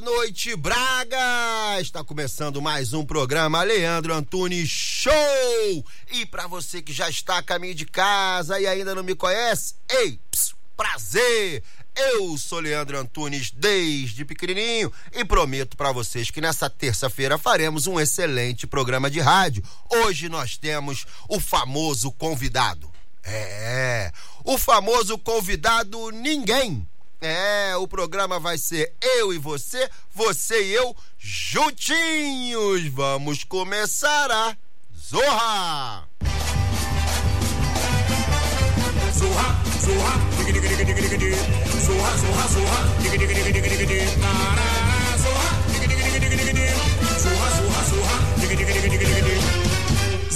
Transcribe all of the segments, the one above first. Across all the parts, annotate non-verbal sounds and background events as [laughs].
noite, Braga! Está começando mais um programa Leandro Antunes Show! E para você que já está a caminho de casa e ainda não me conhece, ei, ps, prazer! Eu sou Leandro Antunes desde pequenininho e prometo para vocês que nessa terça-feira faremos um excelente programa de rádio. Hoje nós temos o famoso convidado. É, o famoso convidado ninguém. É, o programa vai ser eu e você, você e eu juntinhos. Vamos começar a Zorra! Zorra, zorra, diga diga diga diga diga Zorra, zorra, zorra, diga diga diga diga diga Zorra, diga diga diga diga diga Zorra, zorra, zorra,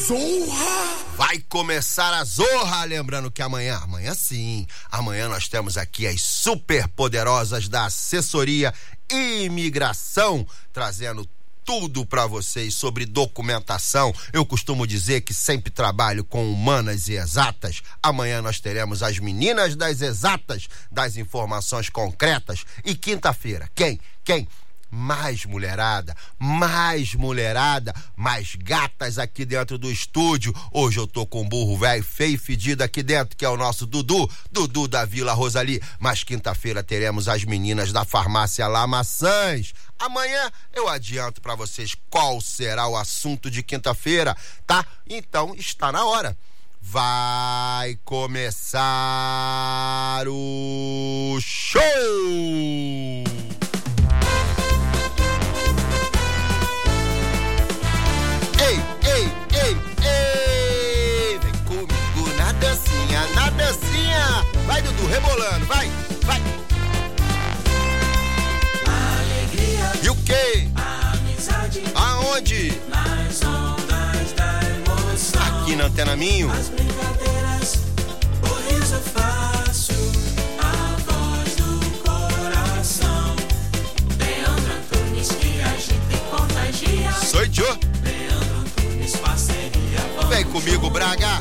Zorra! Vai começar a Zorra, lembrando que amanhã, amanhã sim, amanhã nós temos aqui as super poderosas da assessoria imigração, trazendo tudo para vocês sobre documentação. Eu costumo dizer que sempre trabalho com humanas e exatas. Amanhã nós teremos as meninas das exatas, das informações concretas. E quinta-feira, quem? Quem? Mais mulherada, mais mulherada, mais gatas aqui dentro do estúdio. Hoje eu tô com um burro velho, feio e fedido aqui dentro, que é o nosso Dudu, Dudu da Vila Rosali. Mas quinta-feira teremos as meninas da farmácia lá Maçãs. Amanhã eu adianto para vocês qual será o assunto de quinta-feira, tá? Então está na hora. Vai começar o show! Vai, Dudu, rebolando, vai, vai! E o quê? Amizade. Aonde? Nas ondas da emoção. Aqui na Antena Minho. As brincadeiras, o riso fácil, a voz do coração. Leandro Antunes que agita e contagia. Sou Joe. Leandro Antunes, parceria. Vem comigo, Braga.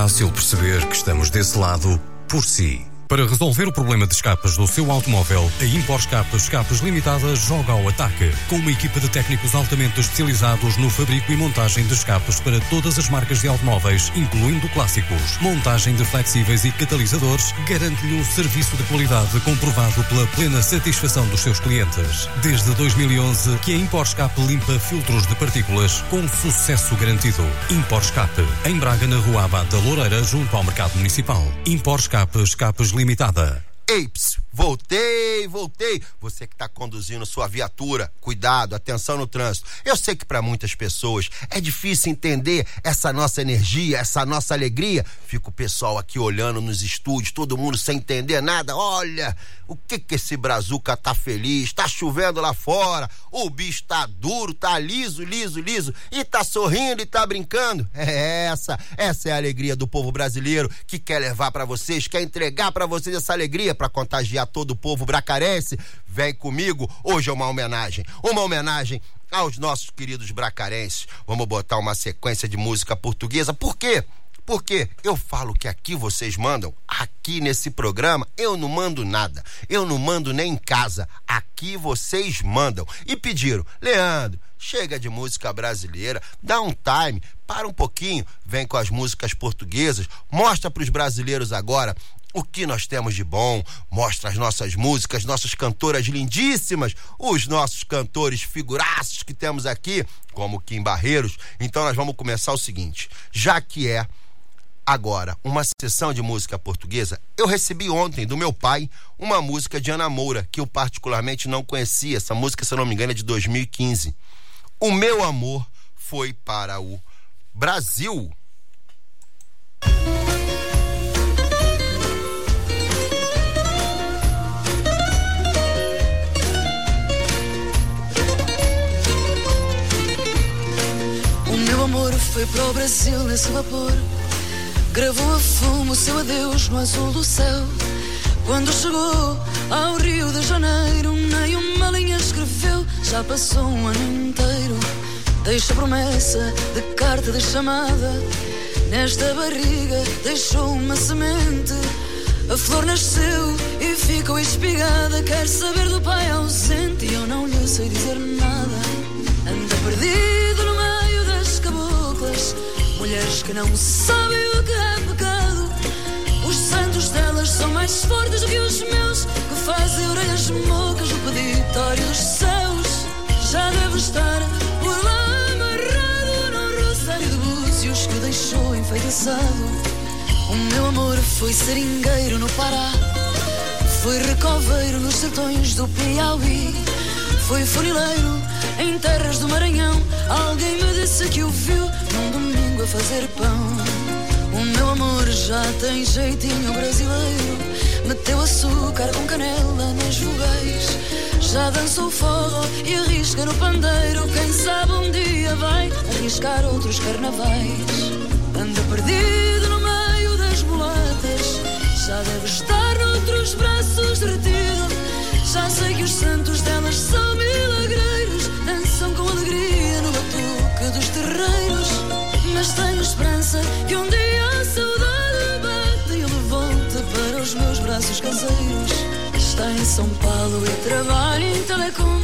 perceber que estamos desse lado por si. Para resolver o problema de escapas do seu automóvel, a Impor Escapas Escapas Limitada joga ao ataque. Com uma equipa de técnicos altamente especializados no fabrico e montagem de escapes para todas as marcas de automóveis, incluindo clássicos. Montagem de flexíveis e catalisadores garante-lhe um serviço de qualidade comprovado pela plena satisfação dos seus clientes. Desde 2011 que a Impor Escape limpa filtros de partículas com sucesso garantido. Impor Escape, em Braga, na Rua Abad da Loureira, junto ao Mercado Municipal. Impor Escape Escapes Limitada. Eips, voltei, voltei. Você que está conduzindo sua viatura, cuidado, atenção no trânsito. Eu sei que para muitas pessoas é difícil entender essa nossa energia, essa nossa alegria. Fica o pessoal aqui olhando nos estúdios, todo mundo sem entender nada. Olha, o que que esse brazuca tá feliz? Tá chovendo lá fora, o bicho tá duro, tá liso, liso, liso e tá sorrindo e tá brincando. É essa, essa é a alegria do povo brasileiro que quer levar para vocês, quer entregar para vocês essa alegria para contagiar todo o povo bracarense. Vem comigo, hoje é uma homenagem, uma homenagem aos nossos queridos bracarenses. Vamos botar uma sequência de música portuguesa. Por quê? Porque eu falo que aqui vocês mandam, aqui nesse programa eu não mando nada. Eu não mando nem em casa. Aqui vocês mandam. E pediram, Leandro, chega de música brasileira, dá um time, para um pouquinho, vem com as músicas portuguesas, mostra para os brasileiros agora o que nós temos de bom, mostra as nossas músicas, nossas cantoras lindíssimas, os nossos cantores figuraços que temos aqui, como Kim Barreiros. Então nós vamos começar o seguinte, já que é agora uma sessão de música portuguesa, eu recebi ontem do meu pai uma música de Ana Moura, que eu particularmente não conhecia. Essa música, se eu não me engano, é de 2015. O meu amor foi para o Brasil. Amor foi para o Brasil nesse vapor. Gravou a fumo o seu adeus no azul do céu. Quando chegou ao Rio de Janeiro, nem uma linha escreveu. Já passou um ano inteiro. Deixa promessa de carta de chamada. Nesta barriga deixou uma semente. A flor nasceu e ficou espigada. Quer saber do pai ausente e eu não lhe sei dizer nada. Anda perdido Mulheres que não sabem o que é pecado. Os santos delas são mais fortes do que os meus, que fazem orelhas mocas no peditório dos céus. Já deve estar por lá amarrado no rosário de búzios que o deixou enfeitiçado. O meu amor foi seringueiro no Pará, foi recoveiro nos sertões do Piauí, foi funileiro em terras do Maranhão. Alguém me disse que o viu num domingo a fazer pão. O meu amor já tem jeitinho brasileiro. Meteu açúcar com canela nas vogais. Já dançou forró e arrisca no pandeiro. Quem sabe um dia vai arriscar outros carnavais. Anda perdido no meio das mulatas. Já deve estar noutros braços derretido. Já sei que os santos delas são terreiros. Mas tenho esperança que um dia a saudade bate e levante para os meus braços caseiros. Está em São Paulo e trabalha em telecom.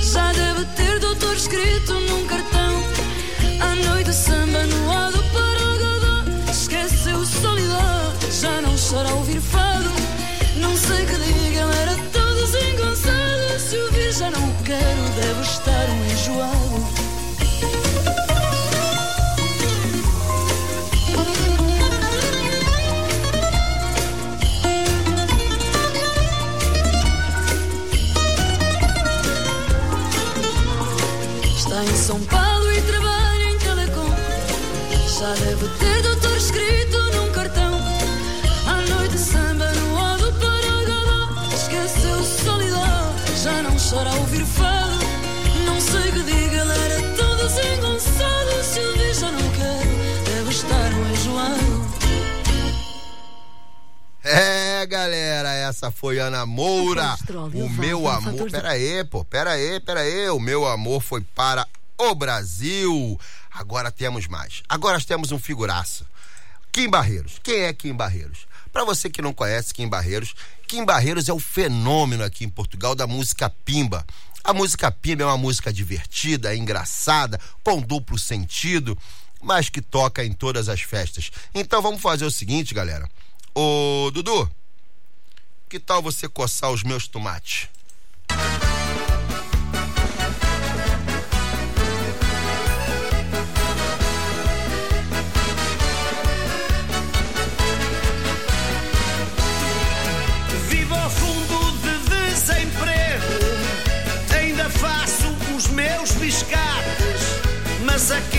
Já deve ter doutor escrito num cartão. À noite samba no lado para o godó. Esqueceu solidão, já não chora ouvir fado. Não sei que diga, era todo desengonçado. Se o vir já não quero, deve estar um enjoado. Já deve ter doutor escrito num cartão. À noite samba no lado para o galão. Esqueceu solidão, já não chora ao ouvir fado. Não sei que diga, ele era tão desengonçado. Se o vi já não quero, deve estar um enjoado. É, galera, essa foi Ana Moura. O meu amor. Pera aí, pô, pera aí, pera aí. O meu amor foi para o Brasil. Agora temos mais. Agora temos um figuraço. Kim Barreiros. Quem é Kim Barreiros? Para você que não conhece Kim Barreiros, Kim Barreiros é o fenômeno aqui em Portugal da música pimba. A música pimba é uma música divertida, engraçada, com duplo sentido, mas que toca em todas as festas. Então vamos fazer o seguinte, galera. Ô, Dudu, que tal você coçar os meus tomates? Mas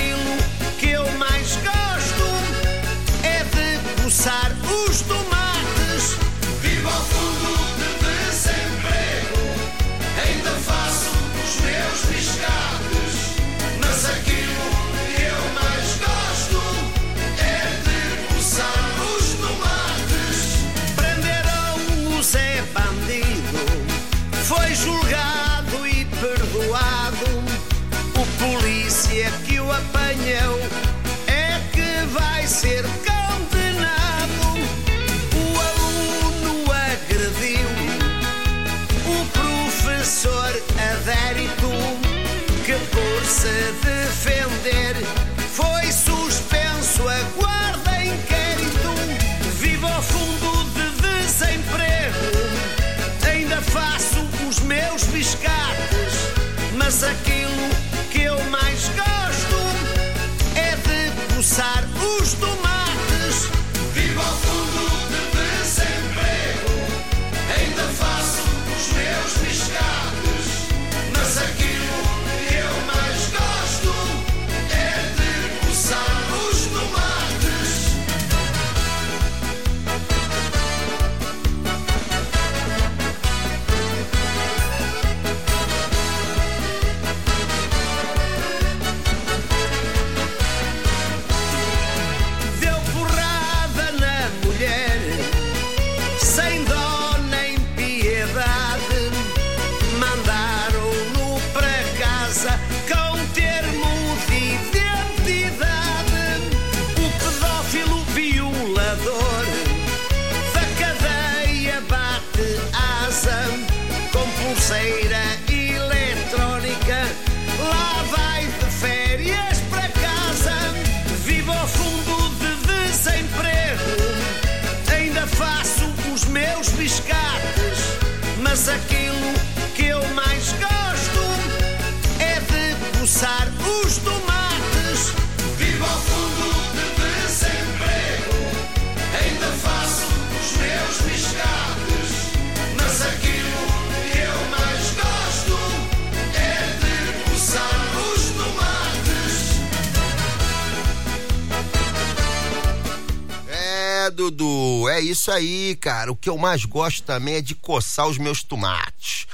Dudu, é isso aí, cara. O que eu mais gosto também é de coçar os meus tomates.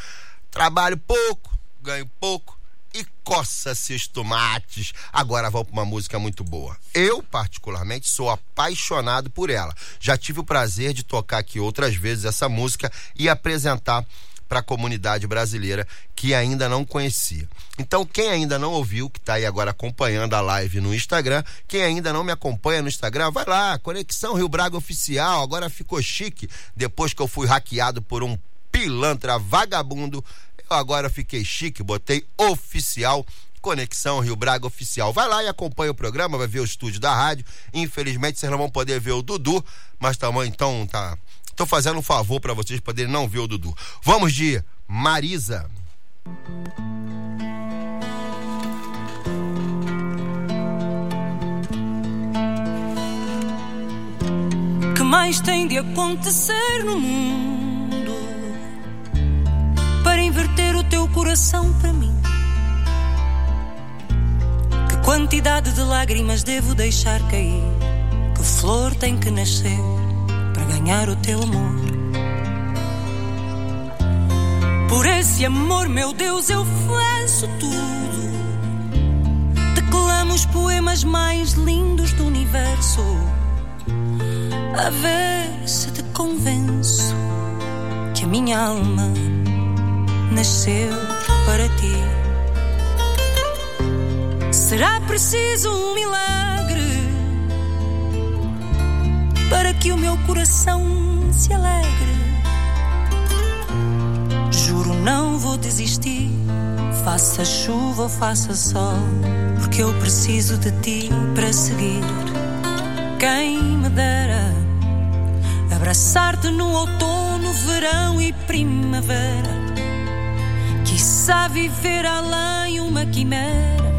Trabalho pouco, ganho pouco e coça-se os tomates. Agora vamos para uma música muito boa. Eu, particularmente, sou apaixonado por ela. Já tive o prazer de tocar aqui outras vezes essa música e apresentar para a comunidade brasileira que ainda não conhecia. Então, quem ainda não ouviu, que está aí agora acompanhando a live no Instagram, quem ainda não me acompanha no Instagram, vai lá, Conexão Rio Braga Oficial, agora ficou chique, depois que eu fui hackeado por um pilantra vagabundo, eu agora fiquei chique, botei oficial. Conexão Rio Braga Oficial. Vai lá e acompanha o programa, vai ver o estúdio da rádio. Infelizmente, vocês não vão poder ver o Dudu, mas também então tá. Tô fazendo um favor para vocês poderem não ver o Dudu. Vamos de Marisa. que mais tem de acontecer no mundo para inverter o teu coração para mim? Que quantidade de lágrimas devo deixar cair? Que flor tem que nascer para ganhar o teu amor? Por esse amor, meu Deus, eu faço tudo. Declamo os poemas mais lindos do universo a ver se te convenço que a minha alma nasceu para ti. Será preciso um milagre para que o meu coração se alegre. Juro, não vou desistir, faça chuva ou faça sol, porque eu preciso de ti para seguir. Quem me dera abraçar-te no outono, verão e primavera. Quiçá viver além uma quimera,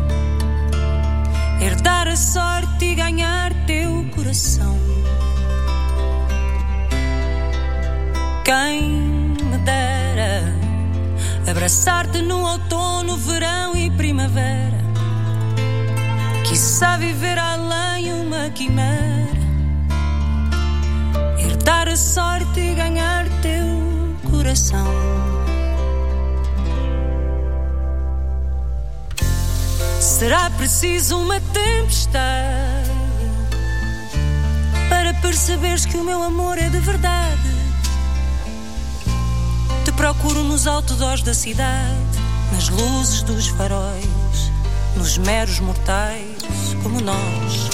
herdar a sorte e ganhar teu coração. Quem me dera abraçar-te no outono, verão e primavera. Quiçá viver além uma quimera herdar a sorte e ganhar teu coração. Será preciso uma tempestade para perceberes que o meu amor é de verdade. Procuro nos outdoors da cidade, nas luzes dos faróis, nos meros mortais como nós.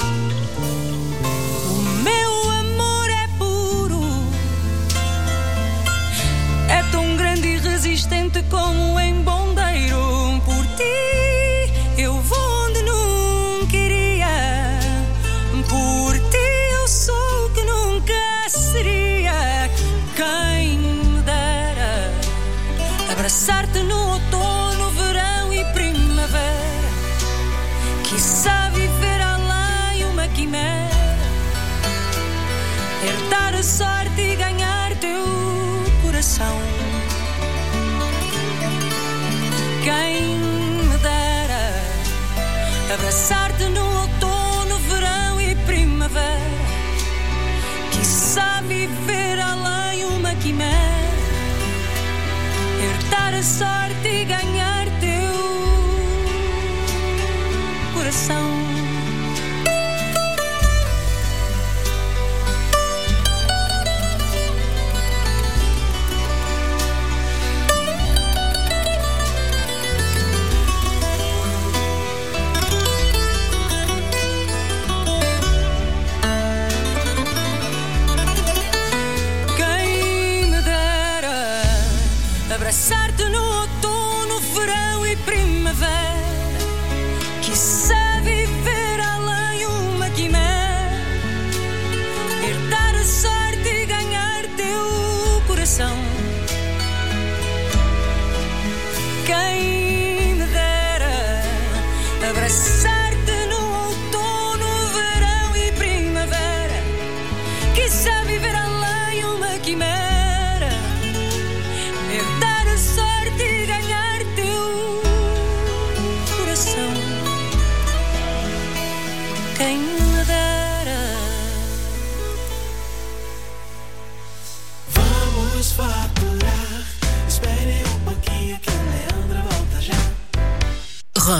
O meu amor é puro, é tão grande e resistente como abraçar-te no outono, verão e primavera. Quiçá viver além uma quimera, herdar a sorte e ganhar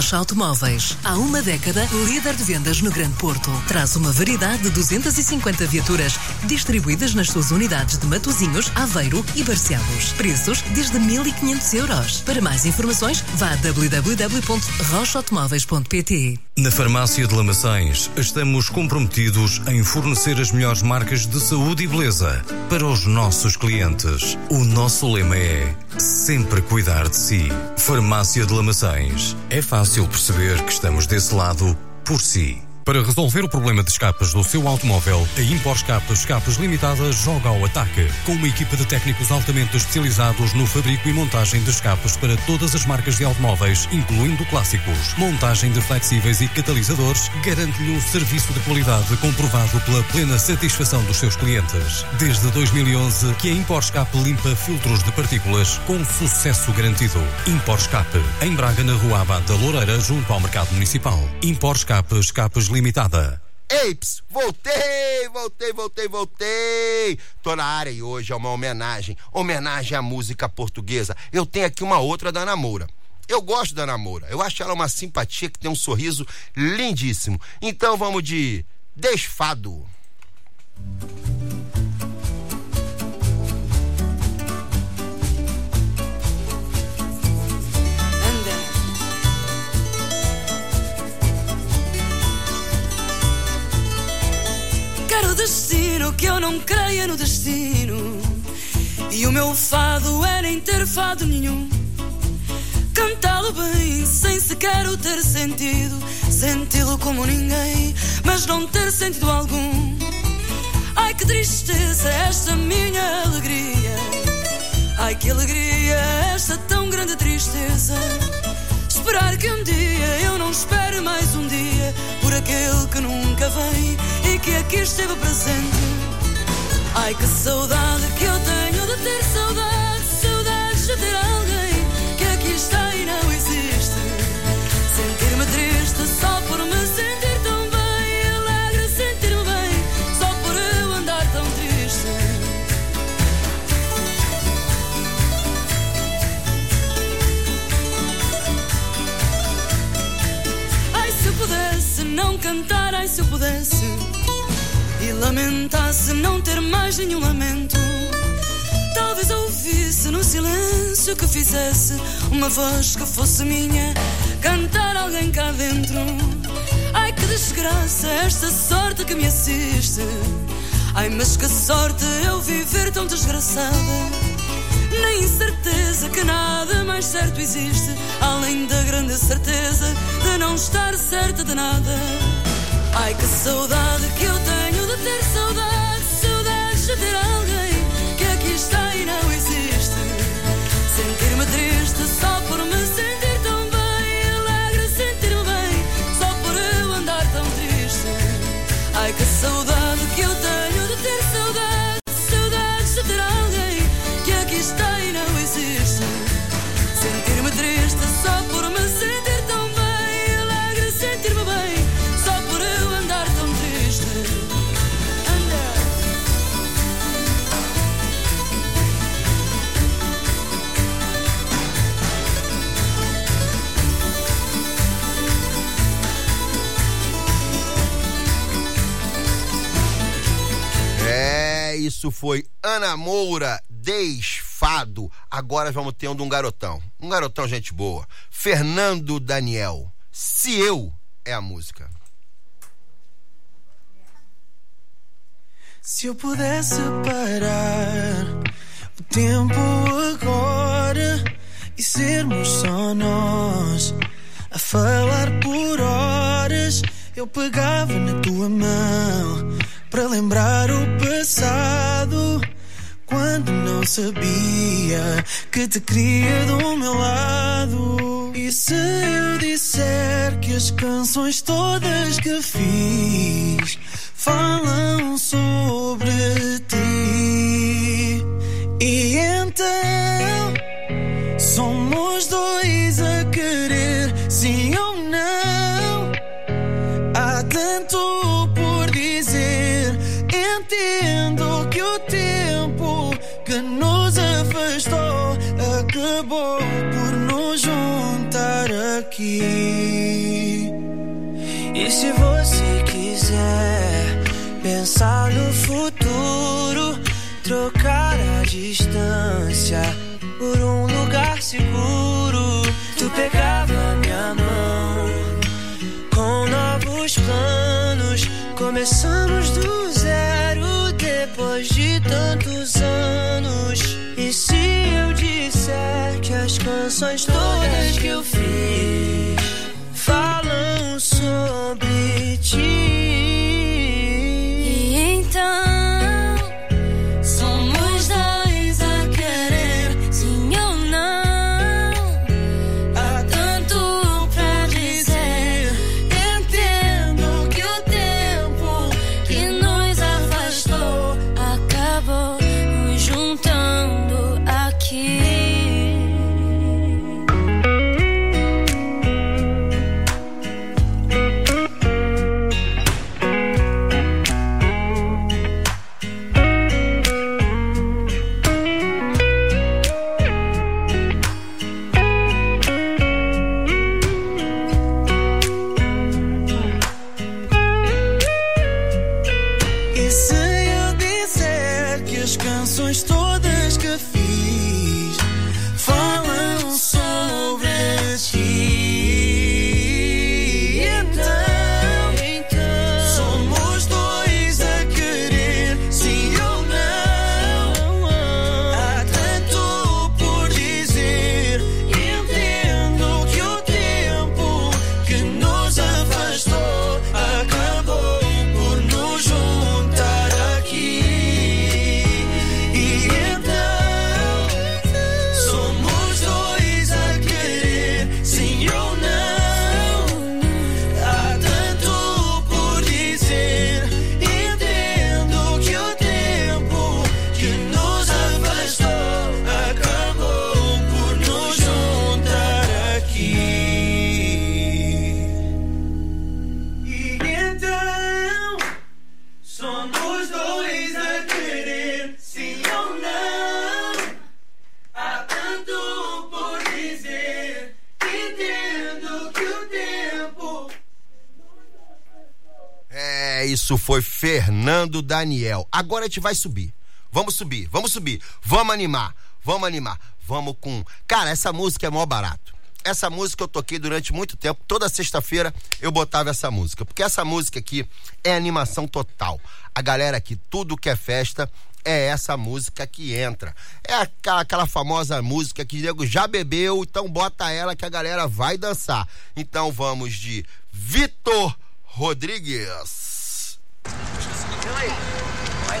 Rocha Automóveis. Há uma década, líder de vendas no Grande Porto. Traz uma variedade de 250 viaturas distribuídas nas suas unidades de Matozinhos, Aveiro e Barcelos. Preços desde 1.500 euros. Para mais informações, vá a www.rochaautomóveis.pt. Na Farmácia de Lamaçães, estamos comprometidos em fornecer as melhores marcas de saúde e beleza para os nossos clientes. O nosso lema é sempre cuidar de si. Farmácia de Lamaçães. É fácil perceber que estamos desse lado por si. Para resolver o problema de escapas do seu automóvel, a Impor Escapas Escapas Limitada joga ao ataque. Com uma equipa de técnicos altamente especializados no fabrico e montagem de escapas para todas as marcas de automóveis, incluindo clássicos. Montagem de flexíveis e catalisadores garante-lhe um serviço de qualidade comprovado pela plena satisfação dos seus clientes. Desde 2011 que a Impor Escape limpa filtros de partículas com sucesso garantido. Impor Escape, em Braga, na Rua Abad da Loureira, junto ao Mercado Municipal. Impor Escape Escapes Limitada. Eips, voltei, voltei, voltei, voltei. Tô na área e hoje é uma homenagem, homenagem à música portuguesa. Eu tenho aqui uma outra da Namoura. Eu gosto da Namoura. Eu acho ela uma simpatia que tem um sorriso lindíssimo. Então vamos de Desfado. Quero destino que eu não creia no destino. E o meu fado é nem ter fado nenhum. Cantá-lo bem, sem sequer o ter sentido. Senti-lo como ninguém, mas não ter sentido algum. Ai que tristeza esta minha alegria. Ai que alegria esta tão grande tristeza. Esperar que um dia eu não espere mais um dia por aquele que nunca vem e que aqui esteve presente. Ai que saudade que eu tenho de ter saudade, lamentasse não ter mais nenhum lamento. Talvez ouvisse no silêncio que fizesse uma voz que fosse minha, cantar alguém cá dentro. Ai, que desgraça esta sorte que me assiste. Ai, mas que sorte eu viver tão desgraçada. Na incerteza que nada mais certo existe, além da grande certeza de não estar certa de nada. Ai, que saudade que eu tenho de ter saudade, isso foi Ana Moura, Desfado. Agora vamos ter um garotão. Um garotão, gente boa. Fernando Daniel. Se eu é a música. Se eu pudesse parar o tempo agora e sermos só nós a falar por horas, eu pegava na tua mão para lembrar o passado. Quando não sabia que te queria do meu lado. E se eu disser que as canções todas que fiz falam sobre ti? E então somos dois a querer, sim ou não? Entendo que o tempo que nos afastou acabou por nos juntar aqui. E se você quiser pensar no futuro, trocar a distância por um lugar seguro, tu pegava minha mão com novos planos. Começamos do canções todas Fernando Daniel. Agora a gente vai subir. Vamos subir, vamos subir. Vamos animar, vamos animar. Vamos com. Cara, essa música é mó barato. Essa música eu toquei durante muito tempo. Toda sexta-feira eu botava essa música. Porque essa música aqui é animação total. A galera aqui, tudo que é festa, é essa música que entra. É aquela, aquela famosa música que o nego já bebeu, então bota ela que a galera vai dançar. Então vamos de Vitor Rodrigues. Põe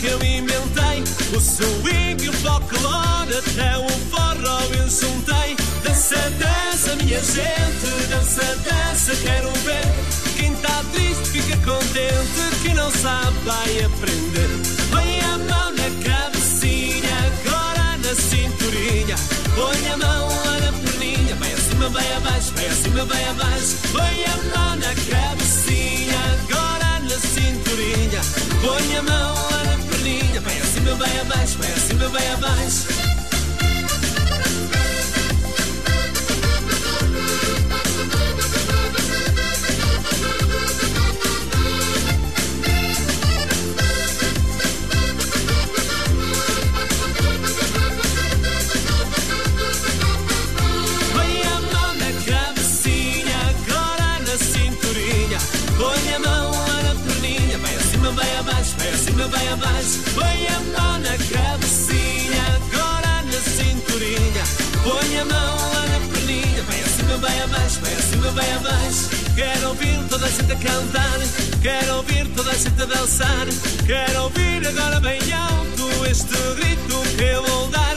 que eu inventei. O swing e o folclore, até o forró eu juntei. Dança, dança, minha gente, dança, dança, quero ver. Quem tá triste fica contente, quem não sabe vai aprender. Põe a mão na cabecinha, agora na cinturinha. Põe a mão lá na perninha, vai acima, vai abaixo, vai acima, vai abaixo. Põe a mão abaixo, vai acima, vai abaixo. Põe a mão na cabecinha, agora na cinturinha. Põe a mão na perninha, vai acima, vai abaixo, vai acima, vai abaixo. Põe a mão vai acima, vai abaixo. Quero ouvir toda a gente a cantar, quero ouvir toda a gente a dançar. Quero ouvir agora bem alto este grito que eu vou dar.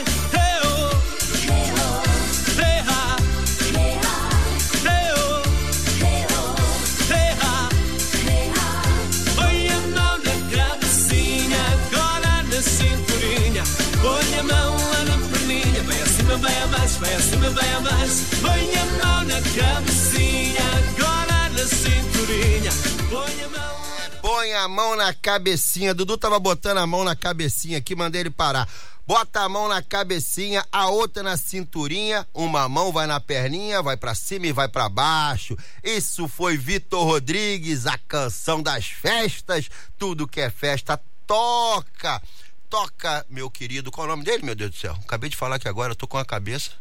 Cinturinha. Põe a mão lá na perninha, vai acima, vai abaixo, vai acima, vai abaixo. Cabecinha, agora na cinturinha. Põe a mão. Na cabecinha. Dudu tava botando a mão na cabecinha aqui, mandei ele parar. Bota a mão na cabecinha, a outra na cinturinha, uma mão vai na perninha, vai pra cima e vai pra baixo. Isso foi Vitor Rodrigues, a canção das festas. Tudo que é festa toca. Toca, meu querido. Qual é o nome dele, meu Deus do céu? Acabei de falar aqui agora, eu tô com a cabeça.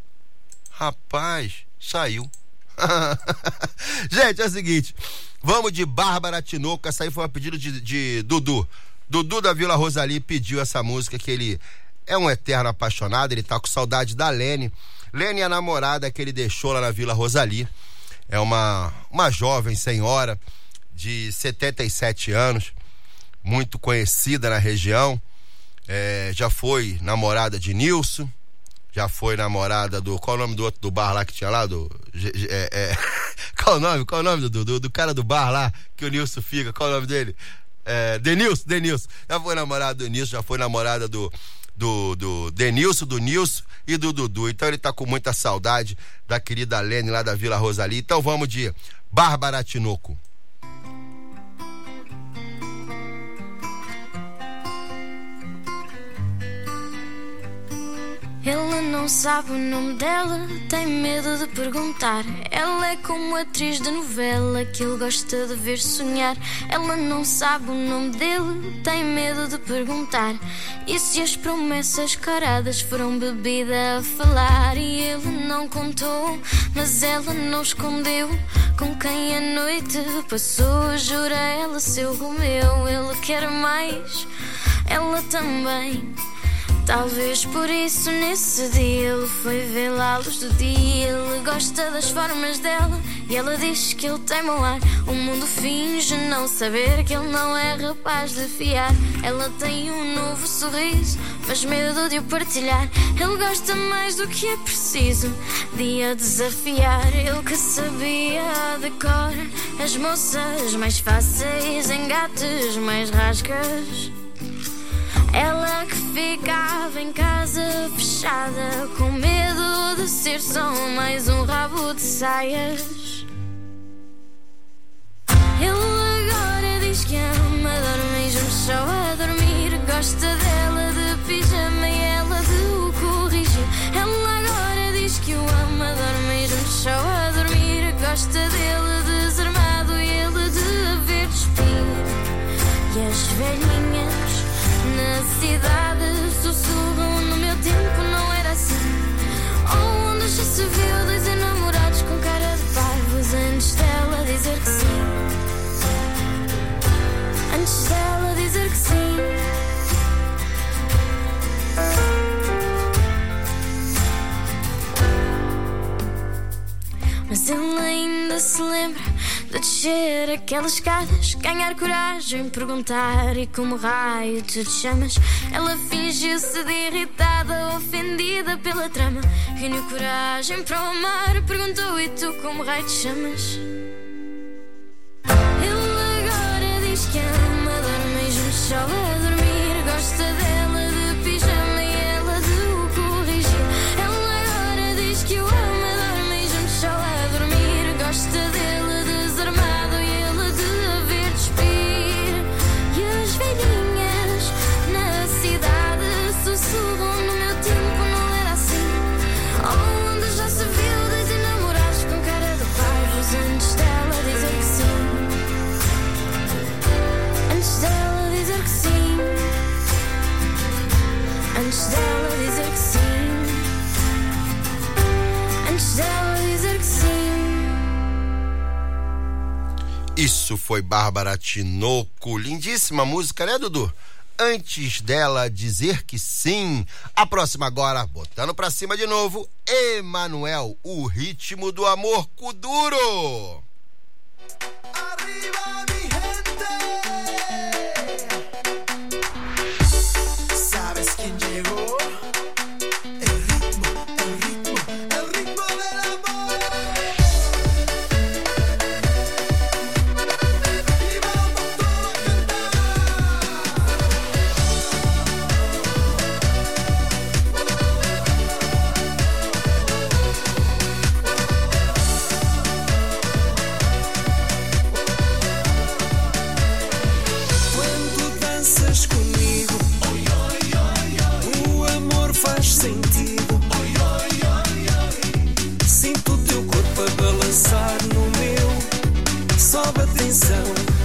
Rapaz, saiu. [laughs] Gente, é o seguinte. Vamos de Bárbara Tinoco. Essa aí foi um pedido de, de Dudu. Dudu da Vila Rosali pediu essa música que ele é um eterno apaixonado. Ele tá com saudade da Lene. Lene é a namorada que ele deixou lá na Vila Rosali. É uma, uma jovem senhora de 77 anos, muito conhecida na região. É, já foi namorada de Nilson, já foi namorada do. Qual o nome do outro do bar lá que tinha lá? Do. É, é, [laughs] qual o nome? Qual o nome do, do, do cara do bar lá que o Nilson fica? Qual o nome dele? É, Denilson, Denilson. Já foi namorada do Nilson, já foi namorada do. Do, do Denilson, do Nilson e do Dudu. Então ele tá com muita saudade da querida Lene lá da Vila Rosali. Então vamos de Bárbara Tinoco. Ela não sabe o nome dela, tem medo de perguntar. Ela é como atriz de novela que ele gosta de ver sonhar. Ela não sabe o nome dele, tem medo de perguntar. E se as promessas caradas foram bebida a falar? E ele não contou, mas ela não escondeu. Com quem a noite passou, jura ela seu Romeu. Ele quer mais, ela também. Talvez por isso nesse dia ele foi vê-la à luz do dia. Ele gosta das formas dela e ela diz que ele tem mau ar. O mundo finge não saber que ele não é rapaz de fiar. Ela tem um novo sorriso, mas medo de o partilhar. Ele gosta mais do que é preciso de a desafiar. Ele que sabia de cor as moças mais fáceis, engates mais rascas. Ela que ficava em casa fechada, com medo de ser só mais um rabo de saias. Ele agora diz que ama, dorme juntos só a dormir. Gosta dela de pijama e ela de o corrigir. Ela agora diz que o ama, dorme juntos só a dormir. Gosta dele desarmado e ele de ver despir. E as velhinhas na cidade sussurram no meu tempo não era assim. Onde já se viu dois enamorados com cara de parvos antes dela dizer que sim. Antes dela dizer que sim. Mas ele ainda se lembra de descer aquelas escadas, ganhar coragem, perguntar e como raio tu te chamas. Ela fingiu-se de irritada, ofendida pela trama. Reuniu coragem para o amar, perguntou e tu como raio te chamas. Ele agora diz que ama, dorme juntos só foi Bárbara Tinoco. Lindíssima música, né, Dudu? Antes dela dizer que sim. A próxima agora, botando pra cima de novo, Emanuel, o ritmo do amor Kuduro. atenção.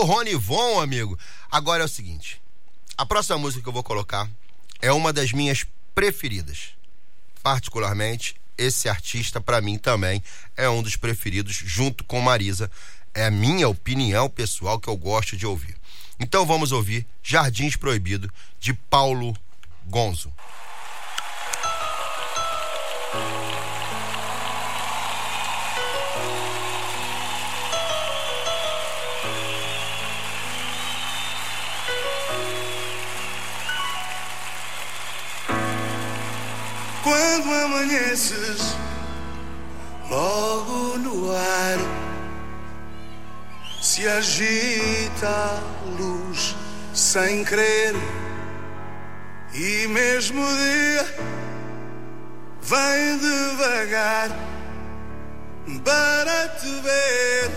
O Rony Von, amigo. Agora é o seguinte: a próxima música que eu vou colocar é uma das minhas preferidas. Particularmente, esse artista, para mim, também é um dos preferidos, junto com Marisa. É a minha opinião pessoal que eu gosto de ouvir. Então vamos ouvir Jardins Proibido, de Paulo Gonzo. Amanheces, logo no ar se agita a luz sem querer, e mesmo dia vem devagar para te ver.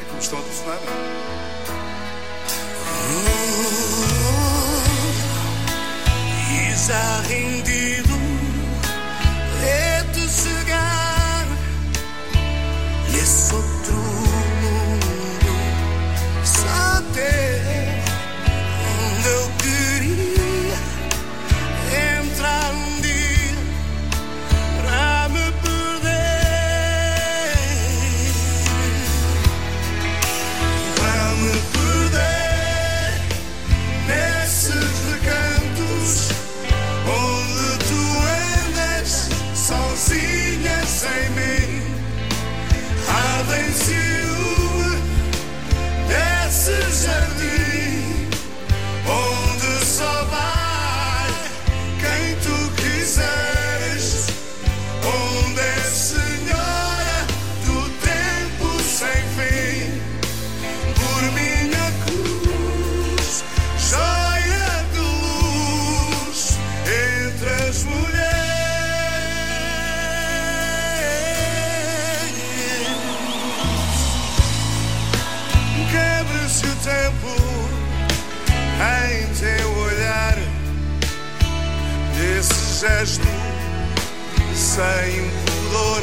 É como estão a telefonar. E gesto sem pudor.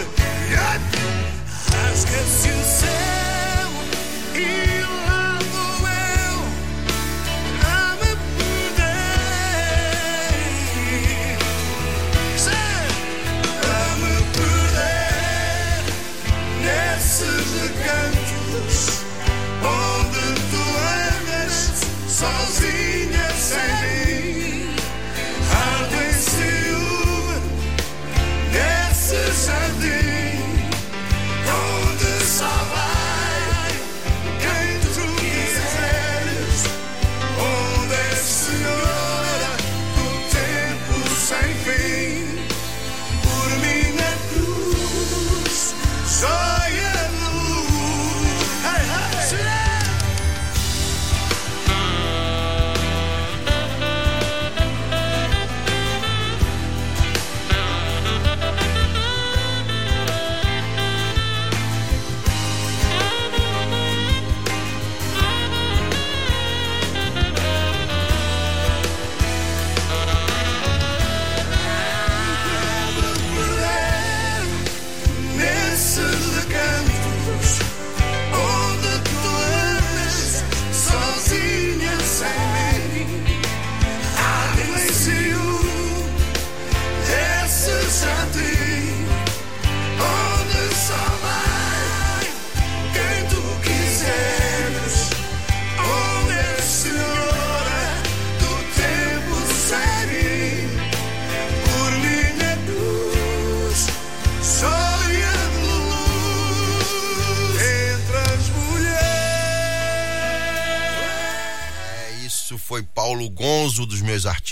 Rasga-se o céu e lá vou eu a me perder. A me perder nesses recantos onde tu andas sozinha sem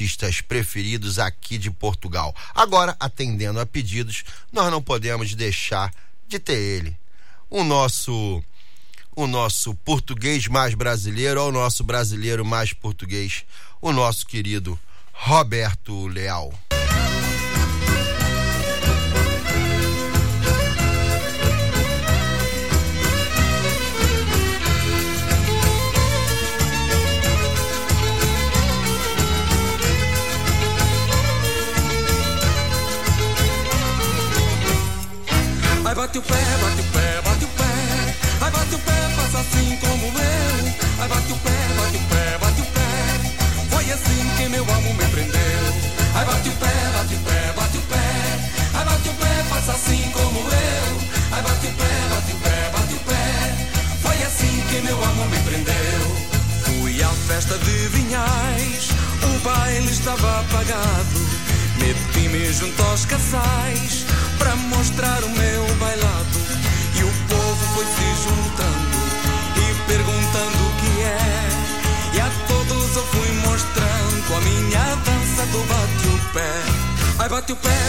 artistas preferidos aqui de Portugal. Agora, atendendo a pedidos, nós não podemos deixar de ter ele. O nosso o nosso português mais brasileiro, ou o nosso brasileiro mais português, o nosso querido Roberto Leal. Bate o pé, bate o pé, bate o pé. Ai, bate o pé, faça assim como eu. Ai, bate o pé, Ai, bate o pé, bate o pé,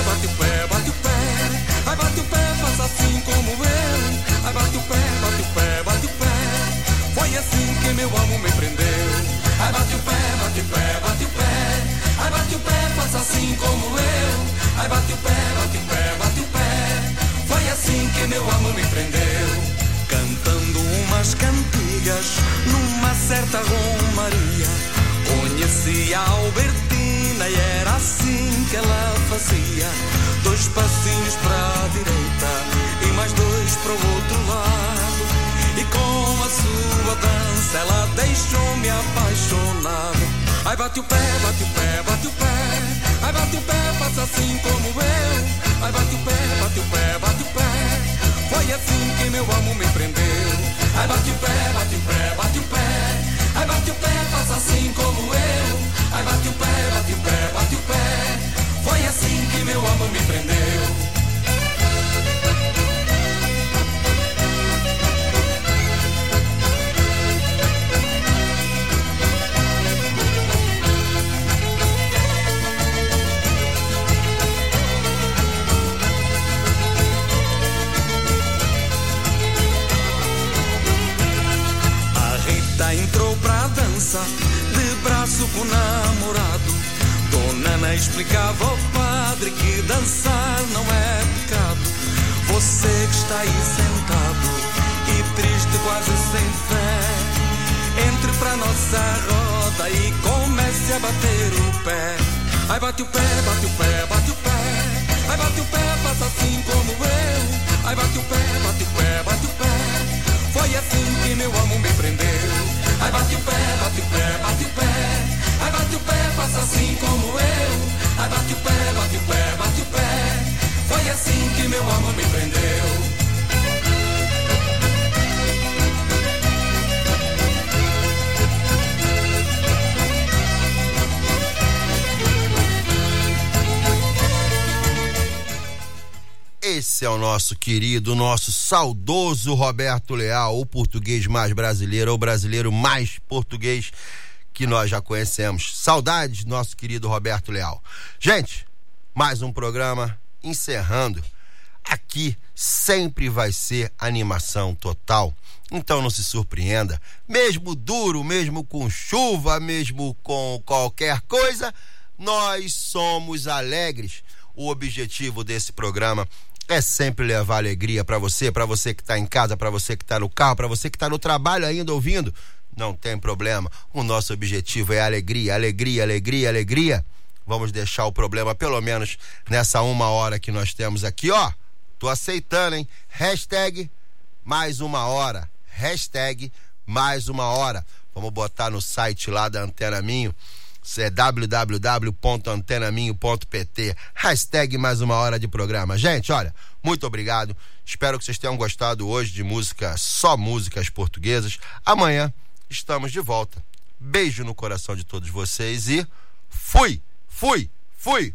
ela deixou-me apaixonado. Ai, bate o pé, bate o pé, bate o pé. Ai, bate o pé, faça assim como eu. Ai, bate o pé, bate o pé, bate o pé. Foi assim que meu amo me prendeu. Ai, bate o pé, bate o pé, bate o pé. Ai, bate o pé, faça assim como eu. Ai, bate o pé, bate o pé, bate o pé. Esse é o nosso querido, nosso saudoso Roberto Leal, o português mais brasileiro, o brasileiro mais português que nós já conhecemos. Saudades, nosso querido Roberto Leal. Gente, mais um programa encerrando. Aqui sempre vai ser animação total. Então não se surpreenda, mesmo duro, mesmo com chuva, mesmo com qualquer coisa, nós somos alegres. O objetivo desse programa é sempre levar alegria para você, para você que está em casa, para você que está no carro, para você que está no trabalho ainda ouvindo. Não tem problema. O nosso objetivo é alegria, alegria, alegria, alegria. Vamos deixar o problema pelo menos nessa uma hora que nós temos aqui, ó. Tô aceitando, hein? Hashtag mais uma hora. Hashtag mais uma hora. Vamos botar no site lá da Antena Minho é www.antenaminho.pt. Hashtag mais uma hora de programa. Gente, olha, muito obrigado. Espero que vocês tenham gostado hoje de música, só músicas portuguesas. Amanhã estamos de volta. Beijo no coração de todos vocês e fui, fui, fui.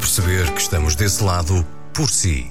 perceber que estamos desse lado por si.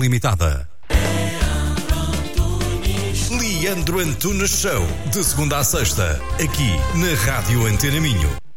Limitada. Leandro Antunes Show, de segunda a sexta, aqui na Rádio Antena Minho.